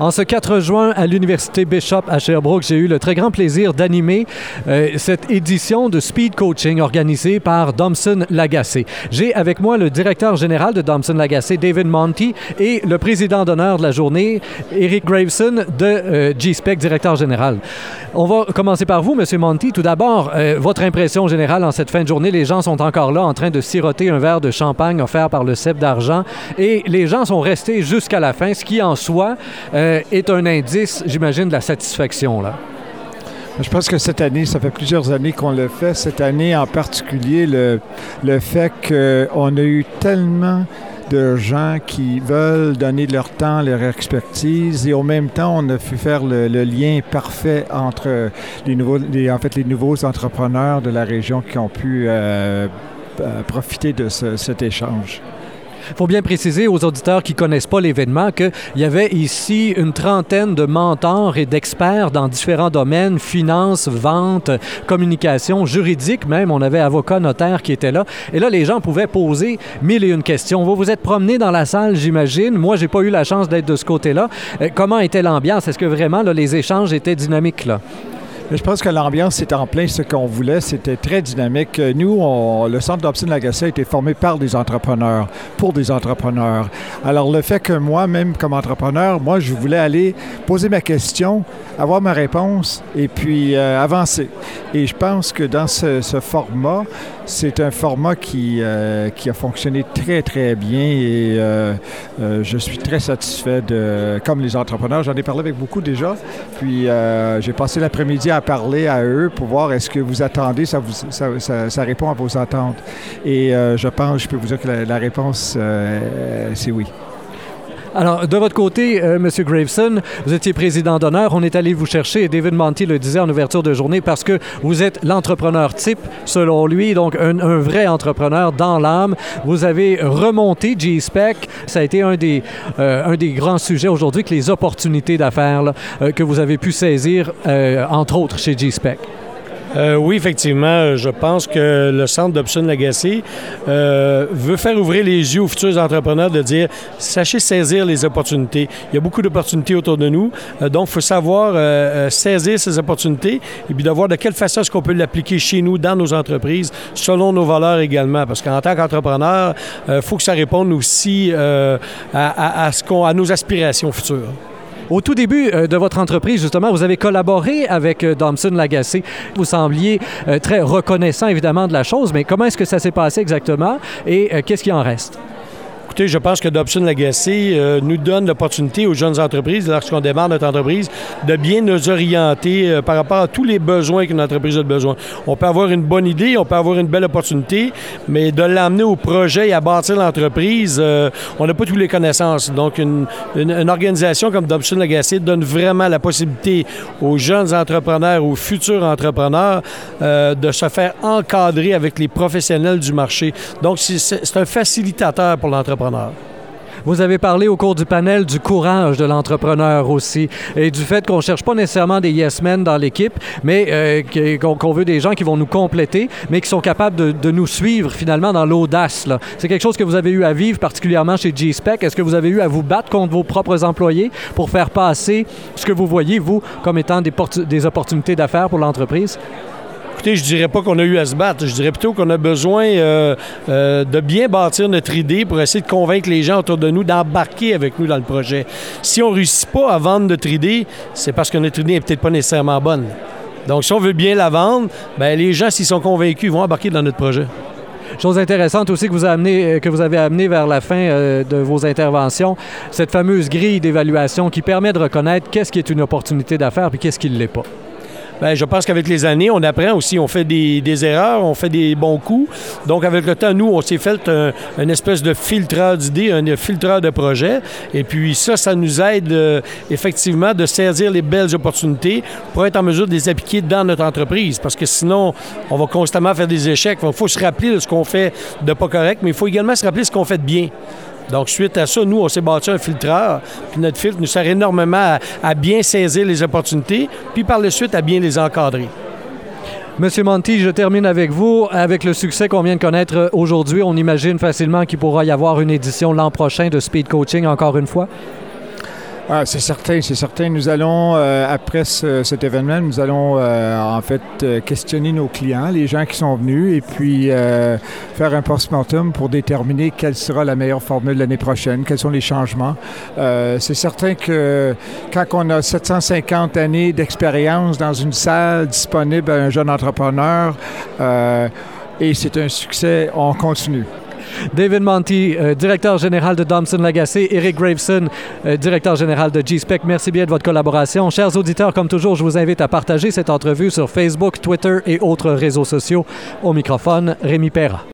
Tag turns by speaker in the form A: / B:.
A: En ce 4 juin, à l'Université Bishop à Sherbrooke, j'ai eu le très grand plaisir d'animer euh, cette édition de Speed Coaching organisée par Domson Lagacé. J'ai avec moi le directeur général de Domson Lagacé, David Monty, et le président d'honneur de la journée, Eric Graveson de euh, G-Spec, directeur général. On va commencer par vous, Monsieur Monty. Tout d'abord, euh, votre impression générale en cette fin de journée. Les gens sont encore là en train de siroter un verre de champagne offert par le CEP d'argent et les gens sont restés jusqu'à la fin, ce qui en soi euh, est un indice, j'imagine, de la satisfaction. Là.
B: Je pense que cette année, ça fait plusieurs années qu'on le fait. Cette année en particulier, le, le fait qu'on a eu tellement de gens qui veulent donner leur temps, leur expertise, et au même temps, on a pu faire le, lien parfait entre les nouveaux, en fait, les nouveaux entrepreneurs de la région qui ont pu euh, euh, profiter de ce, cet échange.
A: Il faut bien préciser aux auditeurs qui ne connaissent pas l'événement qu'il y avait ici une trentaine de mentors et d'experts dans différents domaines, finance, vente, communication, juridique même. On avait avocats, notaires qui étaient là. Et là, les gens pouvaient poser mille et une questions. Vous vous êtes promené dans la salle, j'imagine. Moi, j'ai pas eu la chance d'être de ce côté-là. Euh, comment était l'ambiance? Est-ce que vraiment les échanges étaient dynamiques là?
B: Je pense que l'ambiance était en plein ce qu'on voulait. C'était très dynamique. Nous, le Centre d'Obson Lagacé a été formé par des entrepreneurs, pour des entrepreneurs. Alors, le fait que moi, même comme entrepreneur, moi, je voulais aller poser ma question, avoir ma réponse et puis euh, avancer. Et je pense que dans ce, format, c'est un format qui, euh, qui a fonctionné très, très bien et euh, je suis très satisfait de, comme les entrepreneurs. J'en ai parlé avec beaucoup déjà. Puis j'ai passé l'après-midi à parler à eux pour voir est-ce que vous attendez, ça, répond à vos attentes. Et euh, je pense, je peux vous dire que la, la réponse, euh, c'est oui.
A: Alors, de votre côté, euh, M. Graveson, vous étiez président d'honneur. On est allé vous chercher, David Monty le disait en ouverture de journée, parce que vous êtes l'entrepreneur type, selon lui, donc un, vrai entrepreneur dans l'âme. Vous avez remonté G-Spec. Ça a été un des, euh, un des grands sujets aujourd'hui, que les opportunités d'affaires euh, que vous avez pu saisir, entre autres, chez G-Spec.
C: Euh, oui, effectivement, je pense que le centre d'Option Legacy euh, veut faire ouvrir les yeux aux futurs entrepreneurs de dire sachez saisir les opportunités. Il y a beaucoup d'opportunités autour de nous, euh, donc il faut savoir saisir ces opportunités et puis de voir de quelle façon est-ce qu'on peut l'appliquer chez nous, dans nos entreprises, selon nos valeurs également. Parce qu'en tant qu'entrepreneur, il faut que ça réponde aussi à, ce qu'on, à nos aspirations futures.
A: Au tout début euh, de votre entreprise, justement, vous avez collaboré avec euh, Domson Lagacé. Vous sembliez euh, très reconnaissant, évidemment, de la chose, mais comment est-ce que ça s'est passé exactement et euh, qu'est-ce qui en reste?
C: Je pense que Dobson Legacy euh, nous donne l'opportunité aux jeunes entreprises, lorsqu'on démarre notre entreprise, de bien nous orienter euh, par rapport à tous les besoins qu'une entreprise a besoin. On peut avoir une bonne idée, on peut avoir une belle opportunité, mais de l'amener au projet et à bâtir l'entreprise, euh, on n'a pas toutes les connaissances. Donc, une, une, organisation comme Dobson Legacy donne vraiment la possibilité aux jeunes entrepreneurs, aux futurs entrepreneurs, de se faire encadrer avec les professionnels du marché. Donc, c'est un facilitateur pour l'entrepreneur.
A: Vous avez parlé au cours du panel du courage de l'entrepreneur aussi et du fait qu'on ne cherche pas nécessairement des yes men dans l'équipe, mais euh, qu'on veut des gens qui vont nous compléter, mais qui sont capables de, nous suivre finalement dans l'audace. C'est quelque chose que vous avez eu à vivre particulièrement chez G-Spec. Est-ce que vous avez eu à vous battre contre vos propres employés pour faire passer ce que vous voyez, vous, comme étant des opportunités d'affaires pour l'entreprise?
C: Écoutez, je dirais pas qu'on a eu à se battre. Je dirais plutôt qu'on a besoin euh, euh, de bien bâtir notre idée pour essayer de convaincre les gens autour de nous d'embarquer avec nous dans le projet. Si on réussit pas à vendre notre idée, c'est parce que notre idée n'est peut-être pas nécessairement bonne. Donc, si on veut bien la vendre, ben, les gens, s'ils sont convaincus, vont embarquer dans notre projet.
A: Chose intéressante aussi que vous, euh, avez amené vers la fin de vos interventions, cette fameuse grille d'évaluation qui permet de reconnaître qu'est-ce qui est une opportunité d'affaires puis qu'est-ce qui ne l'est pas.
C: Bien, je pense qu'avec les années, on apprend aussi, on fait des, des, erreurs, on fait des bons coups. Donc, avec le temps, nous, on s'est fait un, une espèce de filtreur d'idées, un filtreur de projets. Et puis ça, ça nous aide euh, effectivement de saisir les belles opportunités pour être en mesure de les appliquer dans notre entreprise. Parce que sinon, on va constamment faire des échecs. Il faut se rappeler de ce qu'on fait de pas correct, mais il faut également se rappeler ce qu'on fait de bien. Donc, suite à ça, nous, on s'est bâti un filtreur. Puis notre filtre nous sert énormément à, bien saisir les opportunités, puis par la suite à bien les encadrer.
A: Monsieur Monty, je termine avec vous. Avec le succès qu'on vient de connaître aujourd'hui, on imagine facilement qu'il pourra y avoir une édition l'an prochain de Speed Coaching encore une fois?
B: Ah, c'est certain, c'est certain. Nous allons, euh, après cet événement, nous allons euh, en fait euh, questionner nos clients, les gens qui sont venus, et puis faire un post-mortem pour déterminer quelle sera la meilleure formule l'année prochaine, quels sont les changements. c'est certain que quand on a 750 années d'expérience dans une salle disponible à un jeune entrepreneur, et c'est un succès, on continue.
A: David Monty, euh, directeur général de Domson Lagacé, Eric Graveson, euh, directeur général de G-Spec. Merci bien de votre collaboration. Chers auditeurs, comme toujours, je vous invite à partager cette entrevue sur Facebook, Twitter et autres réseaux sociaux. Au microphone, Rémi Perra.